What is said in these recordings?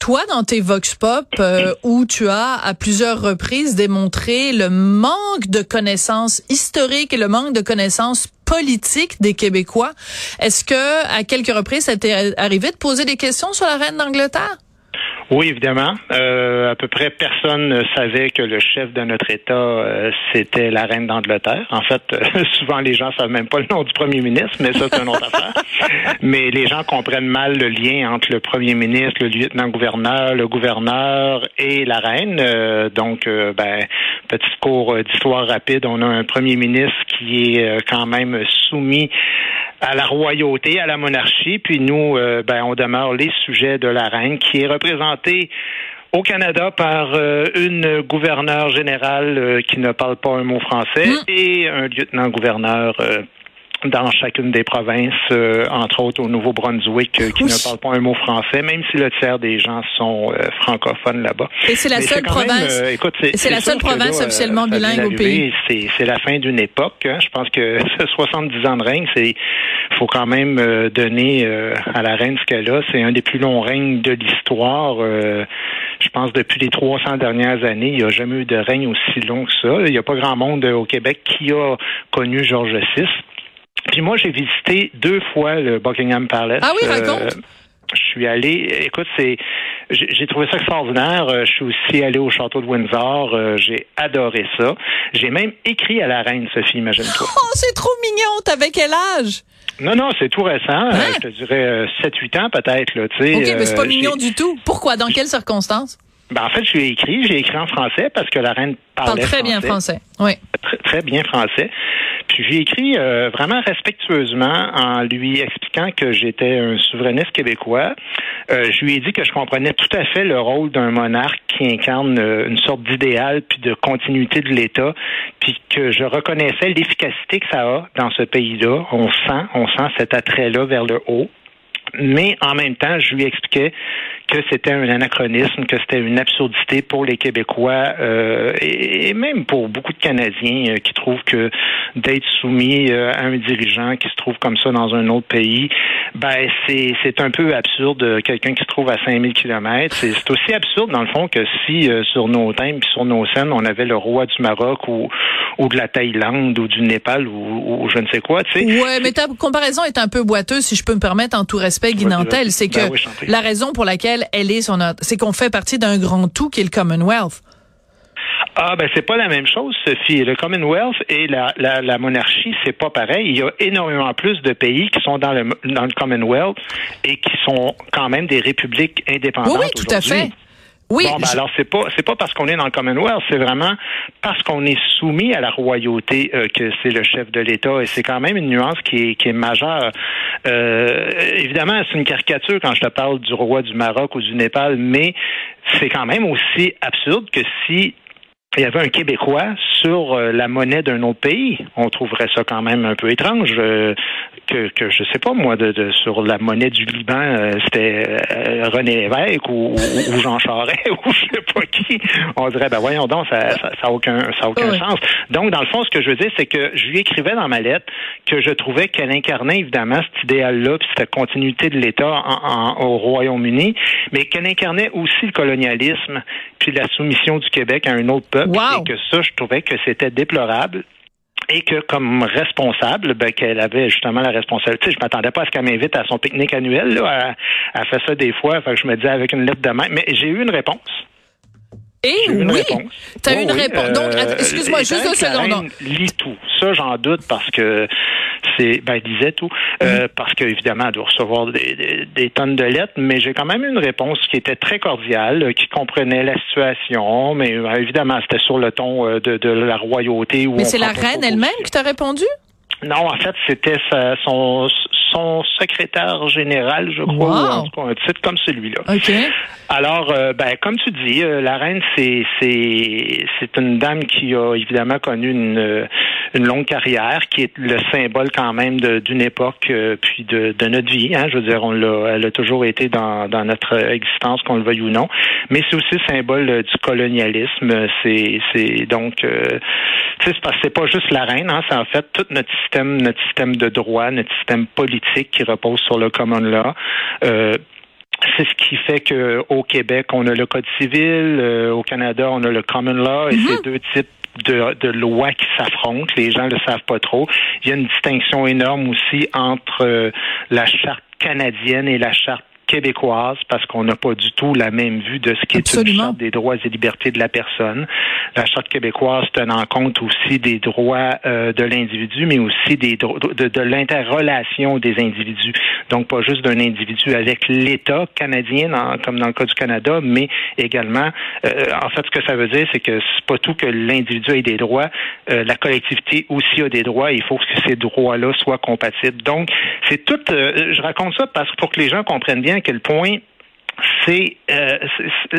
Toi, dans tes Vox Pop, euh, où tu as à plusieurs reprises démontré le manque de connaissances historiques et le manque de connaissances politiques des Québécois, est-ce que à quelques reprises, ça t'est arrivé de poser des questions sur la reine d'Angleterre? Oui, évidemment. Euh, à peu près personne ne savait que le chef de notre État, euh, c'était la reine d'Angleterre. En fait, euh, souvent les gens savent même pas le nom du premier ministre, mais ça, c'est une autre affaire. Mais les gens comprennent mal le lien entre le premier ministre, le lieutenant-gouverneur, le gouverneur et la reine. Euh, donc, euh, ben, petit cours d'histoire rapide, on a un premier ministre qui est quand même soumis à la royauté, à la monarchie, puis nous, euh, ben, on demeure les sujets de la reine, qui est représentée au Canada par euh, une gouverneure générale euh, qui ne parle pas un mot français Mm. et un lieutenant-gouverneur dans chacune des provinces, euh, entre autres au Nouveau-Brunswick, euh, qui ne parle pas un mot français, même si le tiers des gens sont euh, francophones là-bas. Et c'est la seule même, province. euh, écoute, c'est la seule province là, euh, officiellement vient bilingue au d'arriver. C'est, c'est la fin d'une époque. hein. Je pense que 70 ans de règne, c'est faut quand même euh, donner euh, à la reine ce qu'elle a. C'est un des plus longs règnes de l'histoire. Euh, je pense depuis les 300 dernières années, il n'y a jamais eu de règne aussi long que ça. Il n'y a pas grand monde euh, au Québec qui a connu Georges VI. Puis moi, j'ai visité deux fois le Buckingham Palace. Ah oui, raconte. je suis allé, écoute, c'est, j'ai trouvé ça extraordinaire. Euh, Je suis aussi allé au château de Windsor. Euh, J'ai adoré ça. J'ai même écrit à la reine, Sophie, imagine-toi. Oh, c'est trop mignon. T'avais quel âge? Non, non, c'est tout récent. Euh, Hein? je te dirais euh, 7-8 ans peut-être. Là, tu sais. OK, mais c'est pas Euh, mignon du tout. Pourquoi? Dans quelles circonstances? Ben, en fait, je lui ai écrit. J'ai écrit en français parce que la reine Parle parlait très bien français. Oui. très, très bien français. Puis j'ai écrit euh, vraiment respectueusement en lui expliquant que j'étais un souverainiste québécois. Euh, je lui ai dit que je comprenais tout à fait le rôle d'un monarque qui incarne euh, une sorte d'idéal puis de continuité de l'État, puis que je reconnaissais l'efficacité que ça a dans ce pays-là. On sent, on sent cet attrait-là vers le haut. Mais en même temps, je lui expliquais que c'était un anachronisme, que c'était une absurdité pour les Québécois euh, et, et même pour beaucoup de Canadiens euh, qui trouvent que d'être soumis euh, à un dirigeant qui se trouve comme ça dans un autre pays, ben c'est c'est un peu absurde. Quelqu'un qui se trouve à 5000 kilomètres, c'est c'est aussi absurde dans le fond que si sur nos thèmes puis sur nos scènes, on avait le roi du Maroc ou ou de la Thaïlande ou du Népal ou, ou je ne sais quoi, tu sais. Ouais, mais ta comparaison est un peu boiteuse, si je peux me permettre, en tout respect, Guy Vas-y, Nantel. vas-y. C'est que Ben oui, prie. la raison pour laquelle elle est son, c'est qu'on fait partie d'un grand tout qui est le Commonwealth. Ah ben c'est pas la même chose, Sophie. Le Commonwealth et la, la, la monarchie, c'est pas pareil. Il y a énormément plus de pays qui sont dans le dans le Commonwealth et qui sont quand même des républiques indépendantes. Oui, oui, tout à fait. Oui, Bon, ben je- alors c'est pas c'est pas parce qu'on est dans le Commonwealth, c'est vraiment parce qu'on est soumis à la royauté euh, que c'est le chef de l'État et c'est quand même une nuance qui est qui est majeure. Euh, évidemment, c'est une caricature quand je te parle du roi du Maroc ou du Népal, mais c'est quand même aussi absurde que si il y avait un Québécois sur euh, la monnaie d'un autre pays. On trouverait ça quand même un peu étrange euh, que, que je sais pas moi de, de sur la monnaie du Liban euh, c'était euh, René Lévesque ou, ou, ou Jean Charest ou je sais pas qui. On dirait ben voyons donc ça ça, ça a aucun ça a aucun Oui. sens. Donc dans le fond ce que je veux dire c'est que je lui écrivais dans ma lettre que je trouvais qu'elle incarnait évidemment cet idéal là puis cette continuité de l'État en- en- au Royaume-Uni, mais qu'elle incarnait aussi le colonialisme puis la soumission du Québec à un autre peuple Wow. et que ça, je trouvais que c'était déplorable et que comme responsable, ben, qu'elle avait justement la responsabilité. Je m'attendais pas à ce qu'elle m'invite à son pique-nique annuel. Là. Elle, elle fait ça des fois. Fait que je me disais avec une lettre de main. Mais j'ai eu une réponse. Eu une oui, réponse. t'as Oui, une réponse. Donc, euh, excuse-moi, et juste deux secondes. lit tout. Ça, j'en doute parce que c'est, ben, elle disait tout, euh, parce qu'évidemment, elle doit recevoir des, des- des tonnes de lettres, mais j'ai quand même une réponse qui était très cordiale, euh, qui comprenait la situation, mais euh, évidemment, c'était sur le ton euh, de, de la royauté. où Mais c'est la reine elle-même qui t'a répondu? Non, en fait, c'était son, son secrétaire général, je crois, Wow. ou en tout cas un titre comme celui-là. OK. Alors, euh, ben, comme tu dis, euh, la reine, c'est c'est c'est une dame qui a évidemment connu une euh, une longue carrière, qui est le symbole quand même d'une époque, euh, puis de, de notre vie. Hein, je veux dire, on l'a, elle a toujours été dans, dans notre existence, qu'on le veuille ou non. Mais c'est aussi le symbole du colonialisme. C'est c'est donc, euh, tu sais, c'est pas juste la reine. Hein, c'est en fait tout notre système, notre système de droit, notre système politique qui repose sur le common law. Euh, c'est ce qui fait que au Québec, on a le Code civil, euh, au Canada, on a le common law, et c'est deux types de, de lois qui s'affrontent. Les gens le savent pas trop. Il y a une distinction énorme aussi entre euh, la charte canadienne et la charte québécoise parce qu'on n'a pas du tout la même vue de ce qui est une charte des droits et libertés de la personne. La charte québécoise tenant compte aussi des droits euh, de l'individu, mais aussi des de, de l'interrelation des individus. Donc pas juste d'un individu avec l'État canadien, dans- comme dans le cas du Canada, mais également, euh, en fait, ce que ça veut dire, c'est que c'est pas tout que l'individu ait des droits, euh, la collectivité aussi a des droits. Et il faut que ces droits-là soient compatibles. Donc c'est tout. euh, je raconte ça parce que pour que les gens comprennent bien à quel point c'est euh,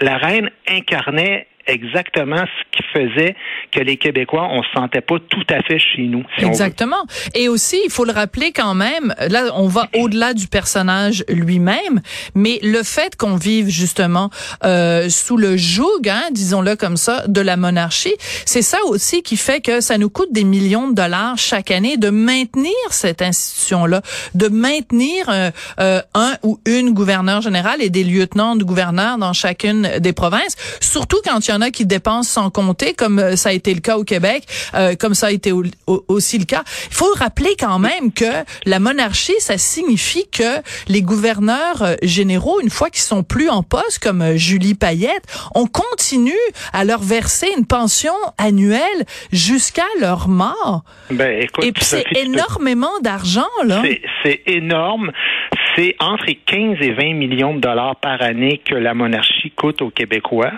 la reine incarnait exactement ce qui faisait que les Québécois, on se sentait pas tout à fait chez nous. si. Exactement. Et aussi, il faut le rappeler quand même, là, on va au-delà du personnage lui-même, mais le fait qu'on vive justement euh, sous le joug, hein, disons-le comme ça, de la monarchie, c'est ça aussi qui fait que ça nous coûte des millions de dollars chaque année de maintenir cette institution-là, de maintenir euh, euh, un ou une gouverneur général et des lieutenants de gouverneurs dans chacune des provinces, surtout quand il y en a qui dépensent sans compter, comme euh, ça a été le cas au Québec, euh, comme ça a été au- au- aussi le cas. Il faut rappeler quand même que la monarchie, ça signifie que les gouverneurs euh, généraux, une fois qu'ils sont plus en poste, comme Julie Payette, on continue à leur verser une pension annuelle jusqu'à leur mort. Ben, écoute, Et puis c'est énormément d'argent, là. C'est énorme. C'est entre 15 et 20 millions de dollars par année que la monarchie coûte aux Québécois.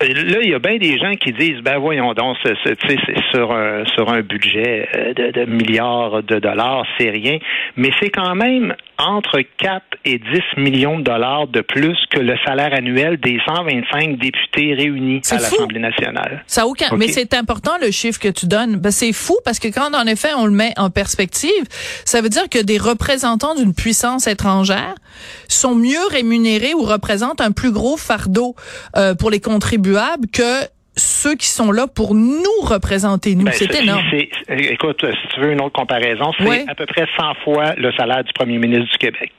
Là, il y a bien des gens qui disent, ben voyons donc, c'est c'est- sur un, budget euh, de, de milliards de dollars, c'est rien. Mais c'est quand même entre 4 et 10 millions de dollars de plus que le salaire annuel des 125 députés réunis à l'Assemblée nationale. Ça aucun. Mais c'est important le chiffre que tu donnes. Ben, c'est fou parce que quand en effet on le met en perspective, ça veut dire que des représentants d'une puissance étrangère sont mieux rémunérés ou représentent un plus gros fardeau euh, pour les contribuables que ceux qui sont là pour nous représenter nous. Ben, c'est énorme. écoute, si tu veux une autre comparaison, c'est à peu près 100 fois le salaire du premier ministre du Québec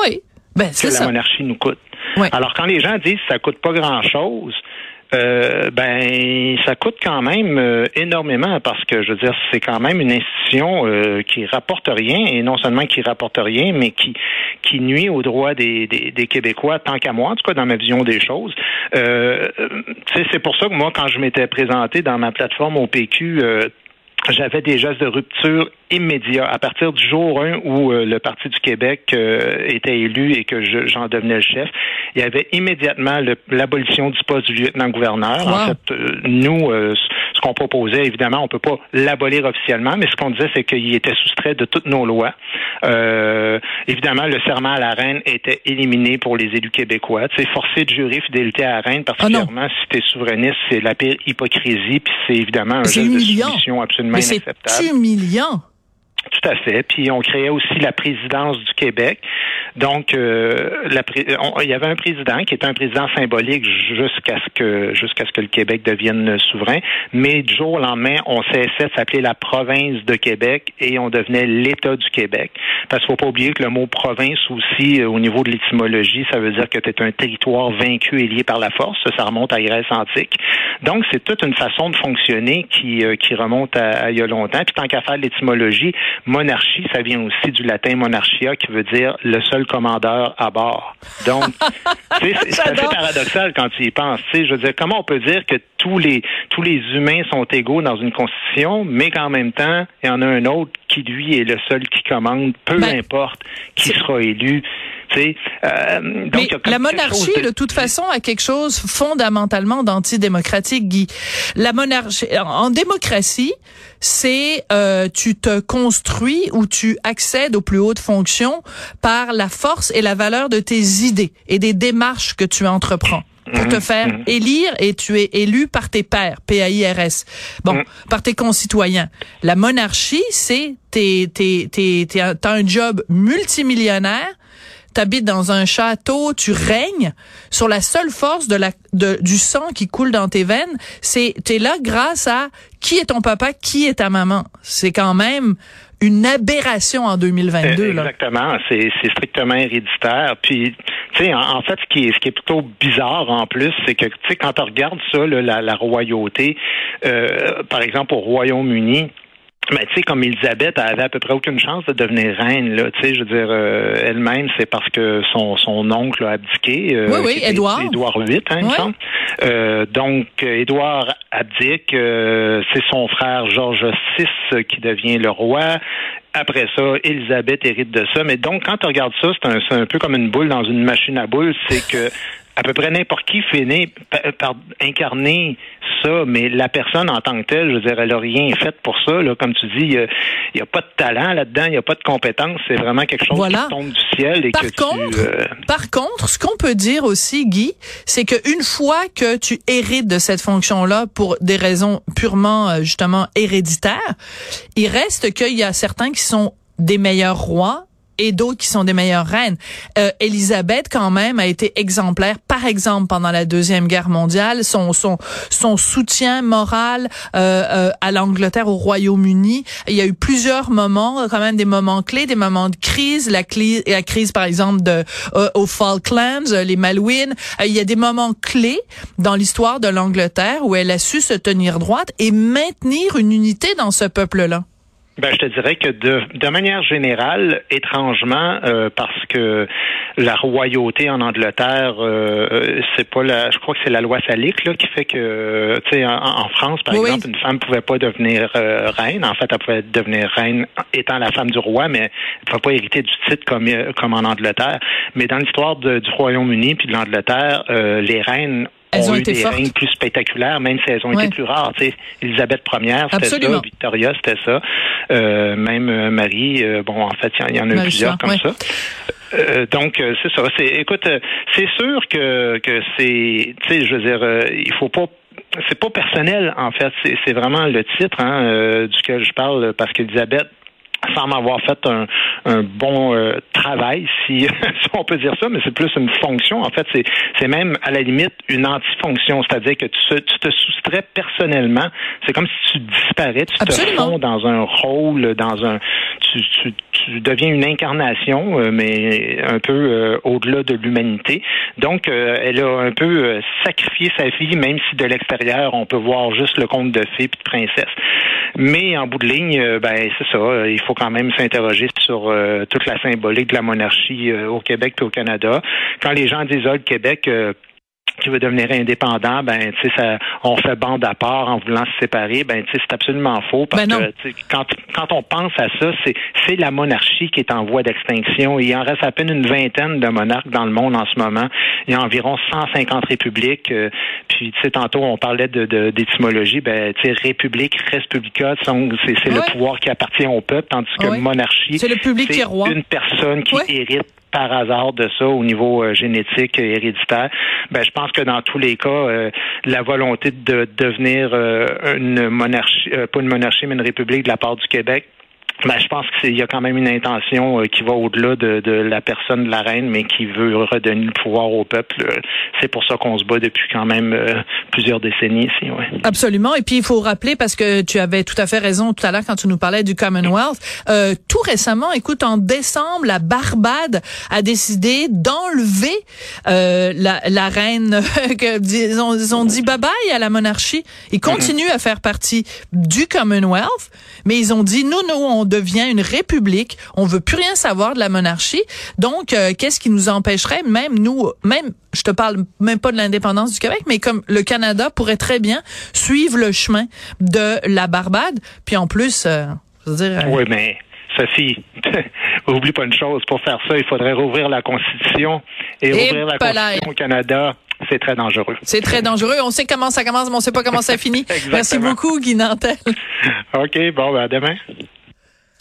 Oui. Ben que c'est la ça. monarchie nous coûte. Alors, quand les gens disent que ça coûte pas grand-chose, euh, ben ça coûte quand même euh, énormément parce que je veux dire c'est quand même une institution euh, qui rapporte rien et non seulement qui rapporte rien mais qui qui nuit aux droits des, des, des Québécois tant qu'à moi en tout cas dans ma vision des choses euh, c'est pour ça que moi quand je m'étais présenté dans ma plateforme au PQ j'avais des gestes de rupture immédiats. À partir du jour 1 où euh, le Parti du Québec euh, était élu et que je- j'en devenais le chef, il y avait immédiatement l'abolition du poste du lieutenant-gouverneur. Wow. En fait, euh, nous, euh, ce qu'on proposait, évidemment, on peut pas l'abolir officiellement, mais ce qu'on disait, c'est qu'il était soustrait de toutes nos lois. Euh, évidemment, le serment à la reine était éliminé pour les élus québécois. Sais, forcé de jurer fidélité à la reine, particulièrement si tu es souverainiste, c'est la pire hypocrisie, puis c'est évidemment un C'est geste de soumission absolument Mais c'est inacceptable. humiliant. Tout à fait. Puis on créait aussi la présidence du Québec. Donc, euh, il y avait un président qui était un président symbolique jusqu'à ce que jusqu'à ce que le Québec devienne souverain. Mais du jour au lendemain, on cessait de s'appeler la province de Québec et on devenait l'État du Québec. Parce qu'il faut pas oublier que le mot province aussi, euh, au niveau de l'étymologie, ça veut dire que es un territoire vaincu et lié par la force. Ça, remonte à Grèce antique. Donc, c'est toute une façon de fonctionner qui, euh, qui remonte à, à il y a longtemps. Puis tant qu'à faire l'étymologie, monarchie, ça vient aussi du latin monarchia, qui veut dire le seul commandeur à bord. Donc, c'est assez paradoxal quand tu y penses. Je veux dire, comment on peut dire que tous les tous les humains sont égaux dans une constitution, mais qu'en même temps, il y en a un autre qui lui est le seul qui commande, peu Ben, importe qui sera élu. Euh, donc, Mais la monarchie, de toute façon, a quelque chose fondamentalement d'antidémocratique, Guy. La monarchie, en démocratie, c'est euh, tu te construis ou tu accèdes aux plus hautes fonctions par la force et la valeur de tes idées et des démarches que tu entreprends pour te faire élire et tu es élu par tes pairs, P-A-I-R-S. Bon, Mhm. par tes concitoyens. La monarchie, c'est t'es, t'es, t'es, t'as un job multimillionnaire t'habites dans un château, tu règnes sur la seule force de la de, du sang qui coule dans tes veines, c'est t'es là grâce à qui est ton papa, qui est ta maman. C'est quand même une aberration en 2022 Euh, là. Exactement, c'est c'est strictement héréditaire. Puis, tu sais, en, en fait, ce qui est ce qui est plutôt bizarre en plus, c'est que tu sais quand on regarde ça, là, la, la royauté, euh, par exemple au Royaume-Uni. Mais tu sais, comme Elisabeth, elle avait à peu près aucune chance de devenir reine. Là, tu sais, je veux dire, euh, elle-même, c'est parce que son son oncle a abdiqué. euh, Oui, oui, Édouard. Édouard VIII, hein, il me semble. Euh, donc, Édouard abdique. c'est son frère Georges VI qui devient le roi. Après ça, Élisabeth hérite de ça. Mais donc, quand tu regardes ça, c'est un, c'est un peu comme une boule dans une machine à boules. C'est que à peu près n'importe qui finit pa- par incarner ça, mais la personne en tant que telle, je veux dire, elle a rien fait pour ça. Là. Comme tu dis, il n'y a, pas de talent là-dedans, il n'y a pas de compétence. C'est vraiment quelque chose Voilà. qui tombe du ciel et Par que contre, tu... euh, Par contre, ce qu'on peut dire aussi, Guy, c'est que une fois que tu hérites de cette fonction-là pour des raisons purement euh, justement héréditaires, il reste qu'il y a certains qui sont des meilleurs rois et d'autres qui sont des meilleures reines. Euh, Élisabeth, quand même, a été exemplaire. Par exemple, pendant la deuxième guerre mondiale, son son son soutien moral euh, euh, à l'Angleterre, au Royaume-Uni. Il y a eu plusieurs moments, quand même des moments clés, des moments de crise. La, la crise, par exemple, de euh, aux Falklands, euh, les Malouines. Euh, il y a des moments clés dans l'histoire de l'Angleterre où elle a su se tenir droite et maintenir une unité dans ce peuple-là. Ben, je te dirais que de, de manière générale, étrangement, euh, parce que la royauté en Angleterre, euh, euh, c'est pas la, je crois que c'est la loi salique là qui fait que, euh, tu sais, en, en France, par Oui, exemple, une femme pouvait pas devenir euh, reine. En fait, elle pouvait devenir reine étant la femme du roi, mais elle pouvait pas hériter du titre comme comme en Angleterre. Mais dans l'histoire du Royaume-Uni puis de l'Angleterre, euh, les reines Elles ont eu été des fortes. règnes plus spectaculaires, même si elles ont Ouais. été plus rares. Tu sais, Élisabeth Ier, c'était ça. Victoria, c'était ça. Euh, même euh, Marie, euh, bon, en fait, il y en- a eu plusieurs comme ouais. ça. Euh, donc euh, c'est ça. C'est, écoute, euh, c'est sûr que que c'est, tu sais, je veux dire, euh, il faut pas. C'est pas personnel en fait. C'est, c'est vraiment le titre hein, euh, duquel je parle parce qu'Elisabeth semble avoir fait un, un bon euh, travail, si, si on peut dire ça, mais c'est plus une fonction. En fait, c'est, c'est même à la limite une antifonction, c'est-à-dire que tu, se- tu te soustrais personnellement. C'est comme si tu disparais, tu Absolument. te fonds dans un rôle, dans un, tu, tu, tu deviens une incarnation, euh, mais un peu euh, au-delà de l'humanité. Donc, elle a un peu sacrifié sa vie, même si de l'extérieur on peut voir juste le conte de fées puis de princesse. Mais en bout de ligne, ben c'est ça. Il faut quand même s'interroger sur euh, toute la symbolique de la monarchie euh, au Québec et au Canada. Quand les gens disent le Québec euh, qui veut devenir indépendant, ben tu sais ça, on fait bande à part en voulant se séparer, ben tu sais c'est absolument faux parce Ben que quand quand on pense à ça, c'est c'est la monarchie qui est en voie d'extinction. Il en reste à peine une vingtaine de monarques dans le monde en ce moment. Il y a environ 150 républiques. euh, puis tu sais tantôt on parlait de de- d'étymologie, ben tu sais république, res publica, sont- c'est c'est Ouais. le pouvoir qui appartient au peuple, tandis que Ouais. monarchie, C'est le public qui est roi. une personne qui Ouais. hérite par hasard de ça au niveau euh, génétique et héréditaire. Ben, je pense que dans tous les cas, euh, la volonté de devenir euh, une monarchie, euh, pas une monarchie, mais une république de la part du Québec, ben, je pense qu'il y a quand même une intention euh, qui va au-delà de, de la personne de la reine, mais qui veut redonner le pouvoir au peuple. Euh, C'est pour ça qu'on se bat depuis quand même euh, plusieurs décennies ici. Ouais. Absolument. Et puis il faut rappeler parce que tu avais tout à fait raison tout à l'heure quand tu nous parlais du Commonwealth. Euh, tout récemment, écoute, en décembre, la Barbade a décidé d'enlever euh, la, la reine. que, ils, ont, ils ont dit bye bye à la monarchie. Ils continuent à faire partie du Commonwealth, mais ils ont dit nous, nous, on devient une république. On veut plus rien savoir de la monarchie. Donc, euh, qu'est-ce qui nous empêcherait, même nous, même je te parle même pas de l'indépendance du Québec, mais comme le Canada pourrait très bien suivre le chemin de la Barbade. Puis en plus, euh, Je veux dire, euh, Oui, mais Sophie, oublie pas une chose. Pour faire ça, il faudrait rouvrir la Constitution. Et, Et rouvrir la. Constitution au Canada, c'est très dangereux. c'est très dangereux. On sait comment ça commence, mais on sait pas comment ça finit. Merci beaucoup, Guy Nantel. OK, bon, ben à demain.